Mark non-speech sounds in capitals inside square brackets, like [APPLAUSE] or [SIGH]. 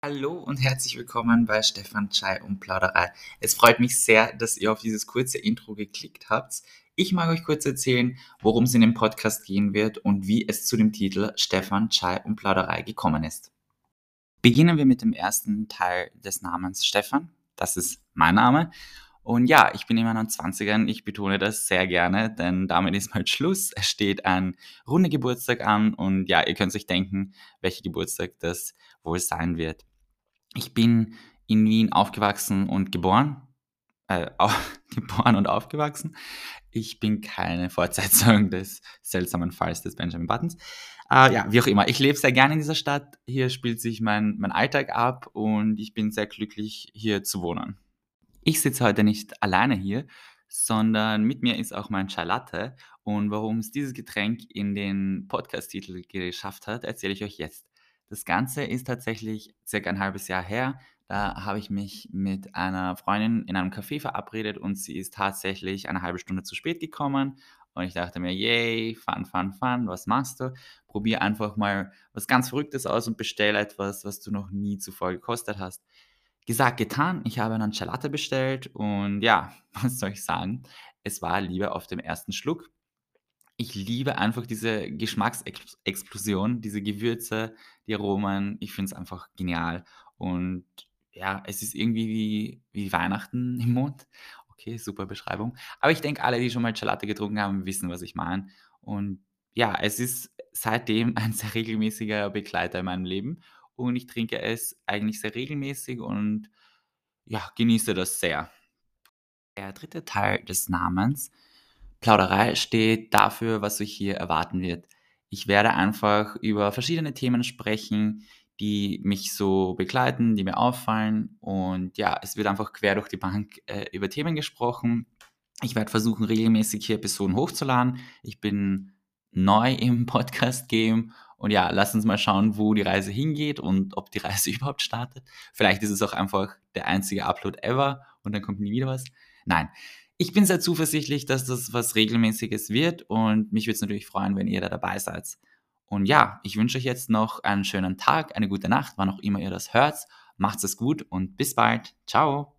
Hallo und herzlich willkommen bei Stefan Chai und Plauderei. Es freut mich sehr, dass ihr auf dieses kurze Intro geklickt habt. Ich mag euch kurz erzählen, worum es in dem Podcast gehen wird und wie es zu dem Titel Stefan Chai und Plauderei gekommen ist. Beginnen wir mit dem ersten Teil des Namens Stefan. Das ist mein Name. Und ja, ich bin in meinen 20ern. Ich betone das sehr gerne, denn damit ist mal [LAUGHS] Schluss. Es steht ein runder Geburtstag an und ja, ihr könnt euch denken, welcher Geburtstag das wohl sein wird. Ich bin in Wien aufgewachsen und geboren. Äh, [LAUGHS] geboren und aufgewachsen. Ich bin keine Fortsetzung [LAUGHS] des seltsamen Falls des Benjamin Buttons. Äh, ja, wie auch immer. Ich lebe sehr gerne in dieser Stadt. Hier spielt sich mein, mein Alltag ab und ich bin sehr glücklich, hier zu wohnen. Ich sitze heute nicht alleine hier, sondern mit mir ist auch mein Chai Latte. Und warum es dieses Getränk in den Podcast-Titel geschafft hat, erzähle ich euch jetzt. Das Ganze ist tatsächlich circa ein halbes Jahr her. Da habe ich mich mit einer Freundin in einem Café verabredet und sie ist tatsächlich eine halbe Stunde zu spät gekommen. Und ich dachte mir, yay, fun, fun, fun, was machst du? Probier einfach mal was ganz Verrücktes aus und bestell etwas, was du noch nie zuvor gekostet hast. Gesagt, getan, ich habe einen Chalate bestellt und ja, [LAUGHS] was soll ich sagen? Es war Liebe auf dem ersten Schluck. Ich liebe einfach diese Geschmacksexplosion, diese Gewürze, die Aromen. Ich finde es einfach genial. Und ja, es ist irgendwie wie, wie Weihnachten [LAUGHS] im Mund. Okay, super Beschreibung. Aber ich denke, alle, die schon mal Gelate getrunken haben, wissen, was ich meine. Und ja, es ist seitdem [LAUGHS] ein sehr regelmäßiger Begleiter in meinem Leben. Und ich trinke es eigentlich sehr regelmäßig und ja, genieße das sehr. Der dritte Teil des Namens Plauderei steht dafür, was euch hier erwarten wird. Ich werde einfach über verschiedene Themen sprechen, die mich so begleiten, die mir auffallen. Und ja, es wird einfach quer durch die Bank äh, über Themen gesprochen. Ich werde versuchen, regelmäßig hier Episoden hochzuladen. Ich bin neu im Podcast-Game. Und ja, lass uns mal schauen, wo die Reise hingeht und ob die Reise [LAUGHS] überhaupt startet. Vielleicht ist es auch einfach der einzige Upload ever und dann kommt nie wieder was. Nein, ich bin sehr zuversichtlich, dass das was Regelmäßiges wird und mich würde es natürlich freuen, wenn ihr da dabei seid. Und ja, ich wünsche euch jetzt noch einen schönen Tag, eine gute Nacht, wann auch immer ihr das hört. Macht's es gut und bis bald. Ciao.